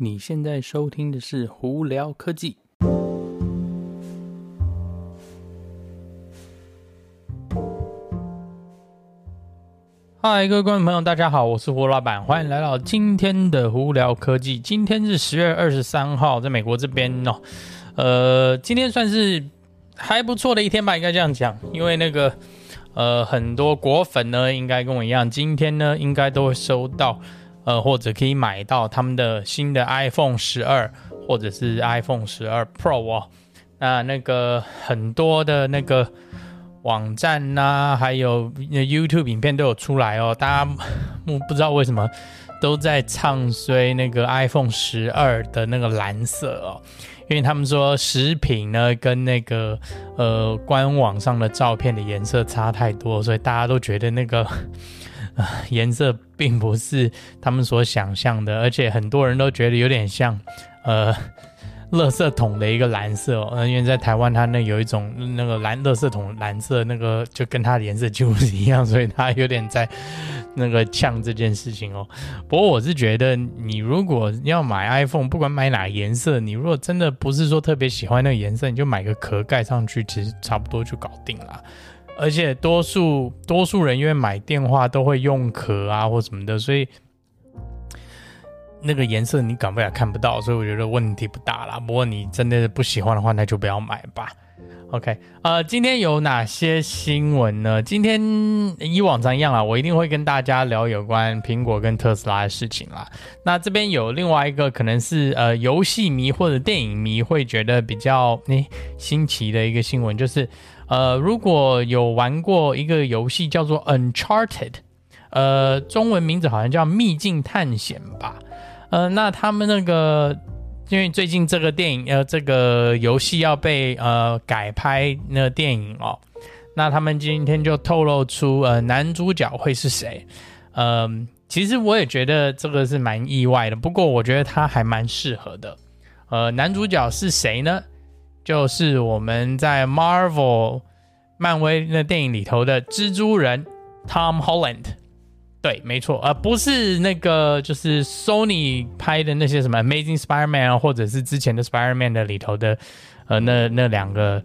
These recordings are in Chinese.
你现在收听的是《胡聊科技》。嗨，各位观众朋友，大家好，我是胡老板，欢迎来到今天的《胡聊科技》。今天是十月二十三号，在美国这边哦，呃，今天算是还不错的一天吧，应该这样讲，因为那个呃，很多果粉呢，应该跟我一样，今天呢，应该都会收到。呃，或者可以买到他们的新的 iPhone 十二，或者是 iPhone 十二 Pro 哦。那那个很多的那个网站呐、还有 YouTube 影片都有出来哦。大家不不知道为什么都在唱衰那个 iPhone 十二的那个蓝色哦，因为他们说食品呢跟那个呃官网上的照片的颜色差太多，所以大家都觉得那个。颜色并不是他们所想象的，而且很多人都觉得有点像，呃，垃圾桶的一个蓝色哦。因为在台湾，它那有一种那个蓝垃圾桶蓝色，那个就跟它的颜色几乎是一样，所以它有点在那个呛这件事情哦。不过我是觉得，你如果要买 iPhone，不管买哪颜色，你如果真的不是说特别喜欢那个颜色，你就买个壳盖上去，其实差不多就搞定了。而且多数多数人因为买电话都会用壳啊或什么的，所以那个颜色你搞不了看不到，所以我觉得问题不大啦。不过你真的不喜欢的话，那就不要买吧。OK，呃，今天有哪些新闻呢？今天以往常一样啊，我一定会跟大家聊有关苹果跟特斯拉的事情啦。那这边有另外一个可能是呃游戏迷或者电影迷会觉得比较诶新奇的一个新闻，就是。呃，如果有玩过一个游戏叫做 Uncharted，呃，中文名字好像叫《秘境探险》吧。呃，那他们那个，因为最近这个电影，呃，这个游戏要被呃改拍那电影哦，那他们今天就透露出呃男主角会是谁。嗯、呃，其实我也觉得这个是蛮意外的，不过我觉得他还蛮适合的。呃，男主角是谁呢？就是我们在 Marvel 漫威那电影里头的蜘蛛人 Tom Holland，对，没错，而不是那个就是 Sony 拍的那些什么 Amazing Spider-Man 啊，或者是之前的 Spider-Man 的里头的，呃，那那两个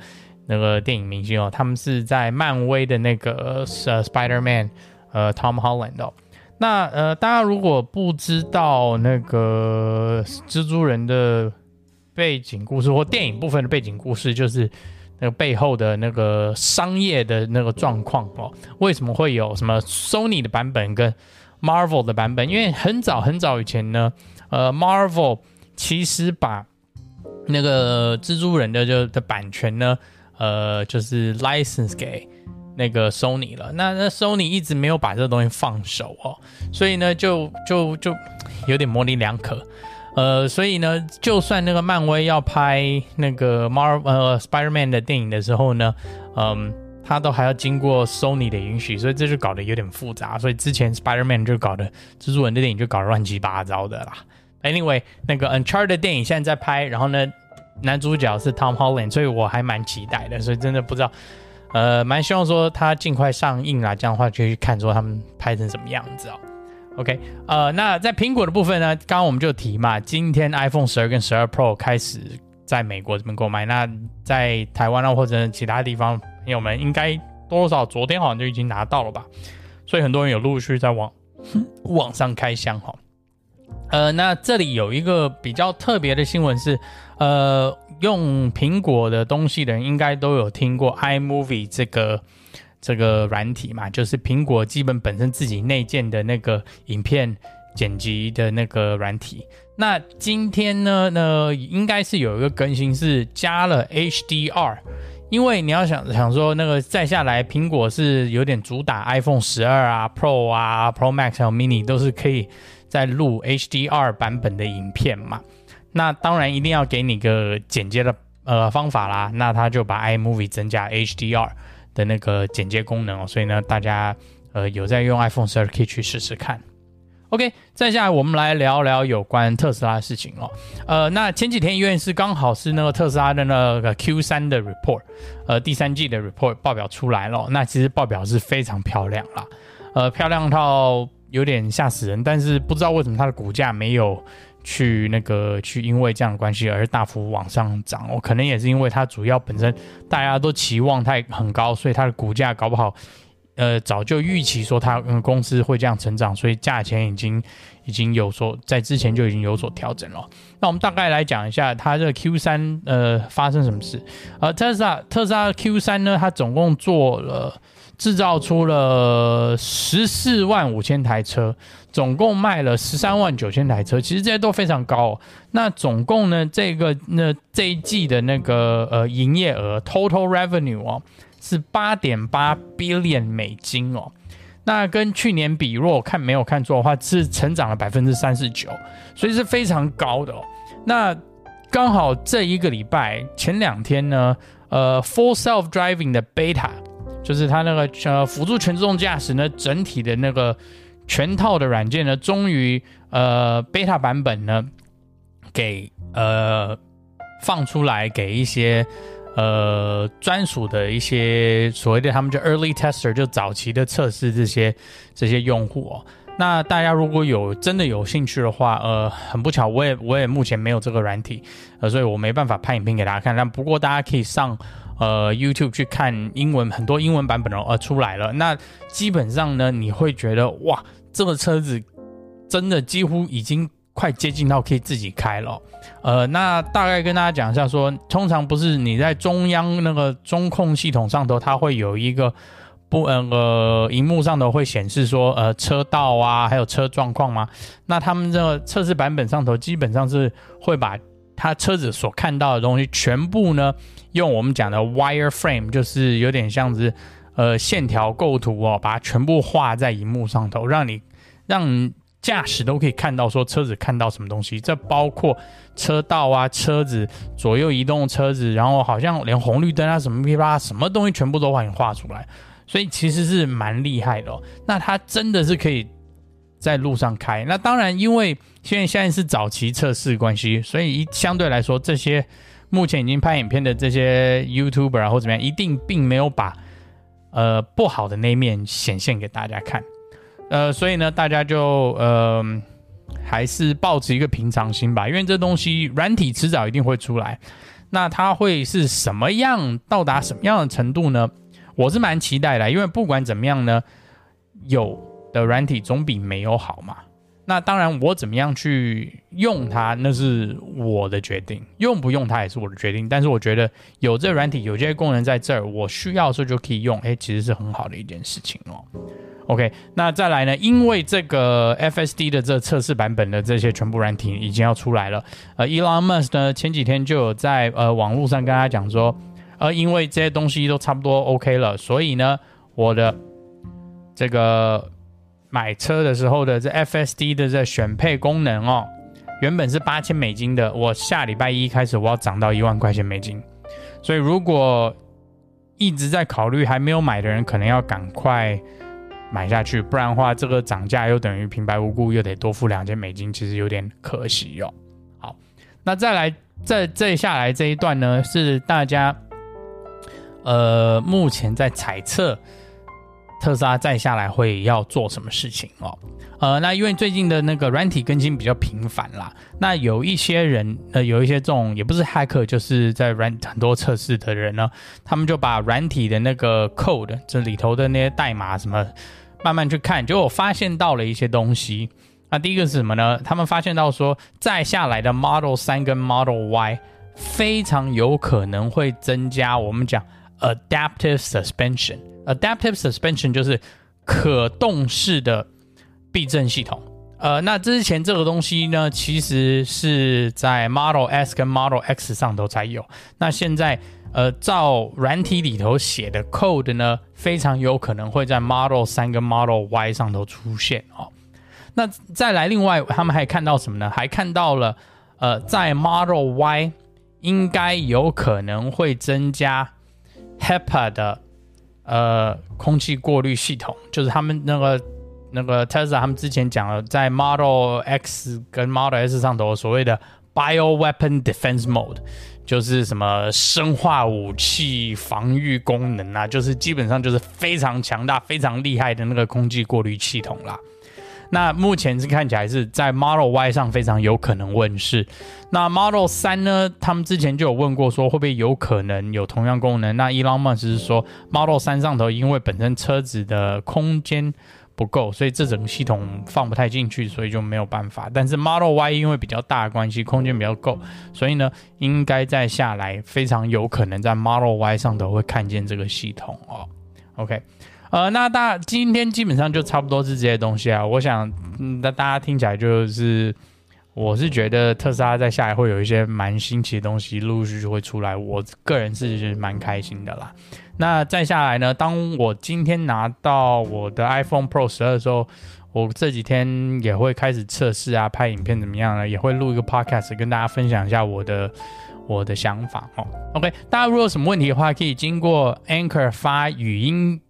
那个电影明星哦，他们是在漫威的那个呃 Spider-Man，呃 Tom Holland 哦。那呃，大家如果不知道那个蜘蛛人的。背景故事或电影部分的背景故事，就是那个背后的那个商业的那个状况哦。为什么会有什么 Sony 的版本跟 Marvel 的版本？因为很早很早以前呢，呃，Marvel 其实把那个蜘蛛人的就的版权呢，呃，就是 license 给那个 Sony 了。那那 Sony 一直没有把这个东西放手哦，所以呢，就就就有点模棱两可。呃，所以呢，就算那个漫威要拍那个 Mar 呃 Spider-Man 的电影的时候呢，嗯，他都还要经过 Sony 的允许，所以这就搞得有点复杂。所以之前 Spider-Man 就搞得蜘蛛人的电影就搞乱七八糟的啦。Anyway，那个 Uncharted 的电影现在在拍，然后呢，男主角是 Tom Holland，所以我还蛮期待的。所以真的不知道，呃，蛮希望说他尽快上映啦，这样的话就去看说他们拍成什么样子哦。OK，呃，那在苹果的部分呢，刚刚我们就提嘛，今天 iPhone 十二跟十二 Pro 开始在美国这边购买，那在台湾啊或者其他地方朋友们应该多多少少昨天好像就已经拿到了吧，所以很多人有陆续在网 网上开箱哈。呃，那这里有一个比较特别的新闻是，呃，用苹果的东西的人应该都有听过 iMovie 这个。这个软体嘛，就是苹果基本本身自己内建的那个影片剪辑的那个软体。那今天呢，呢应该是有一个更新是加了 HDR，因为你要想想说，那个再下来苹果是有点主打 iPhone 十二啊、Pro 啊、Pro Max 还有 Mini 都是可以再录 HDR 版本的影片嘛。那当然一定要给你个剪接的呃方法啦。那他就把 iMovie 增加 HDR。的那个剪接功能哦，所以呢，大家呃有在用 iPhone 十二可以去试试看。OK，再下来我们来聊聊有关特斯拉的事情哦。呃，那前几天因为是刚好是那个特斯拉的那个 Q3 的 report，呃，第三季的 report 报表出来了。那其实报表是非常漂亮啦，呃，漂亮到有点吓死人。但是不知道为什么它的股价没有去那个去因为这样的关系而大幅往上涨哦，可能也是因为它主要本身大家都期望它很高，所以它的股价搞不好。呃，早就预期说它嗯公司会这样成长，所以价钱已经已经有所在之前就已经有所调整了。那我们大概来讲一下它这个 Q 三呃发生什么事。呃，特斯拉特斯拉 Q 三呢，它总共做了制造出了十四万五千台车，总共卖了十三万九千台车，其实这些都非常高哦。那总共呢，这个那这一季的那个呃营业额 Total Revenue 哦。是八点八 billion 美金哦，那跟去年比，如果看没有看错的话，是成长了百分之三十九，所以是非常高的哦。那刚好这一个礼拜前两天呢，呃，Full Self Driving 的 Beta，就是它那个呃辅助全自动驾驶呢，整体的那个全套的软件呢，终于呃 Beta 版本呢给呃放出来给一些。呃，专属的一些所谓的他们叫 early tester，就早期的测试这些这些用户哦。那大家如果有真的有兴趣的话，呃，很不巧，我也我也目前没有这个软体，呃，所以我没办法拍影片给大家看。但不过大家可以上呃 YouTube 去看英文，很多英文版本哦，呃出来了。那基本上呢，你会觉得哇，这个车子真的几乎已经。快接近到可以自己开了，呃，那大概跟大家讲一下说，通常不是你在中央那个中控系统上头，它会有一个不呃呃，荧幕上头会显示说呃车道啊，还有车状况吗？那他们这个测试版本上头基本上是会把它车子所看到的东西全部呢，用我们讲的 wireframe，就是有点像是呃线条构图哦，把它全部画在荧幕上头，让你让。驾驶都可以看到，说车子看到什么东西，这包括车道啊、车子左右移动车子，然后好像连红绿灯啊什么噼啪什么东西全部都帮你画出来，所以其实是蛮厉害的哦。那它真的是可以在路上开。那当然，因为现在现在是早期测试关系，所以一相对来说，这些目前已经拍影片的这些 YouTuber 啊或怎么样，一定并没有把呃不好的那一面显现给大家看。呃，所以呢，大家就呃，还是保持一个平常心吧，因为这东西软体迟早一定会出来。那它会是什么样，到达什么样的程度呢？我是蛮期待的，因为不管怎么样呢，有的软体总比没有好嘛。那当然，我怎么样去用它，那是我的决定；用不用它也是我的决定。但是我觉得有这软体，有这些功能在这儿，我需要的时候就可以用，哎，其实是很好的一件事情哦。OK，那再来呢？因为这个 FSD 的这测试版本的这些全部软体已经要出来了。呃，Elon Musk 呢前几天就有在呃网络上跟他讲说，呃，因为这些东西都差不多 OK 了，所以呢，我的这个买车的时候的这 FSD 的这选配功能哦，原本是八千美金的，我下礼拜一开始我要涨到一万块钱美金。所以如果一直在考虑还没有买的人，可能要赶快。买下去，不然的话，这个涨价又等于平白无故又得多付两千美金，其实有点可惜、哦。好，那再来，这这下来这一段呢，是大家呃目前在猜测特斯拉再下来会要做什么事情哦。呃，那因为最近的那个软体更新比较频繁啦，那有一些人呃有一些这种也不是骇客，就是在软很多测试的人呢，他们就把软体的那个 code 这里头的那些代码什么。慢慢去看，结果发现到了一些东西。那第一个是什么呢？他们发现到说，再下来的 Model 3跟 Model Y 非常有可能会增加我们讲 Adaptive Suspension。Adaptive Suspension 就是可动式的避震系统。呃，那之前这个东西呢，其实是在 Model S 跟 Model X 上头才有。那现在。呃，照软体里头写的 code 呢，非常有可能会在 Model 3跟 Model Y 上头出现哦。那再来，另外他们还看到什么呢？还看到了，呃，在 Model Y 应该有可能会增加 HEPA 的呃空气过滤系统，就是他们那个那个 Tesla 他们之前讲了，在 Model X 跟 Model S 上头所谓的 Bioweapon Defense Mode。就是什么生化武器防御功能啊，就是基本上就是非常强大、非常厉害的那个空气过滤系统啦。那目前是看起来是在 Model Y 上非常有可能问世。那 Model 3呢？他们之前就有问过，说会不会有可能有同样功能？那 Elon Musk 是说 Model 3上头因为本身车子的空间不够，所以这整个系统放不太进去，所以就没有办法。但是 Model Y 因为比较大的关系，空间比较够，所以呢，应该再下来非常有可能在 Model Y 上头会看见这个系统哦。OK。呃，那大今天基本上就差不多是这些东西啊。我想，那、大家听起来就是，我是觉得特斯拉在下来会有一些蛮新奇的东西，陆陆续续会出来。我个人是蛮开心的啦。那再下来呢，当我今天拿到我的 iPhone Pro 十二的时候，我这几天也会开始测试啊，拍影片怎么样呢？也会录一个 Podcast 跟大家分享一下我的我的想法哦。OK，大家如果有什么问题的话，可以经过 Anchor 发语音。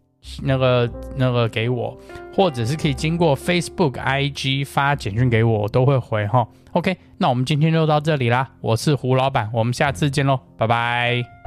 那个那个给我，或者是可以经过 Facebook、IG 发简讯给我，我都会回哈。OK，那我们今天就到这里啦，我是胡老板，我们下次见喽，拜拜。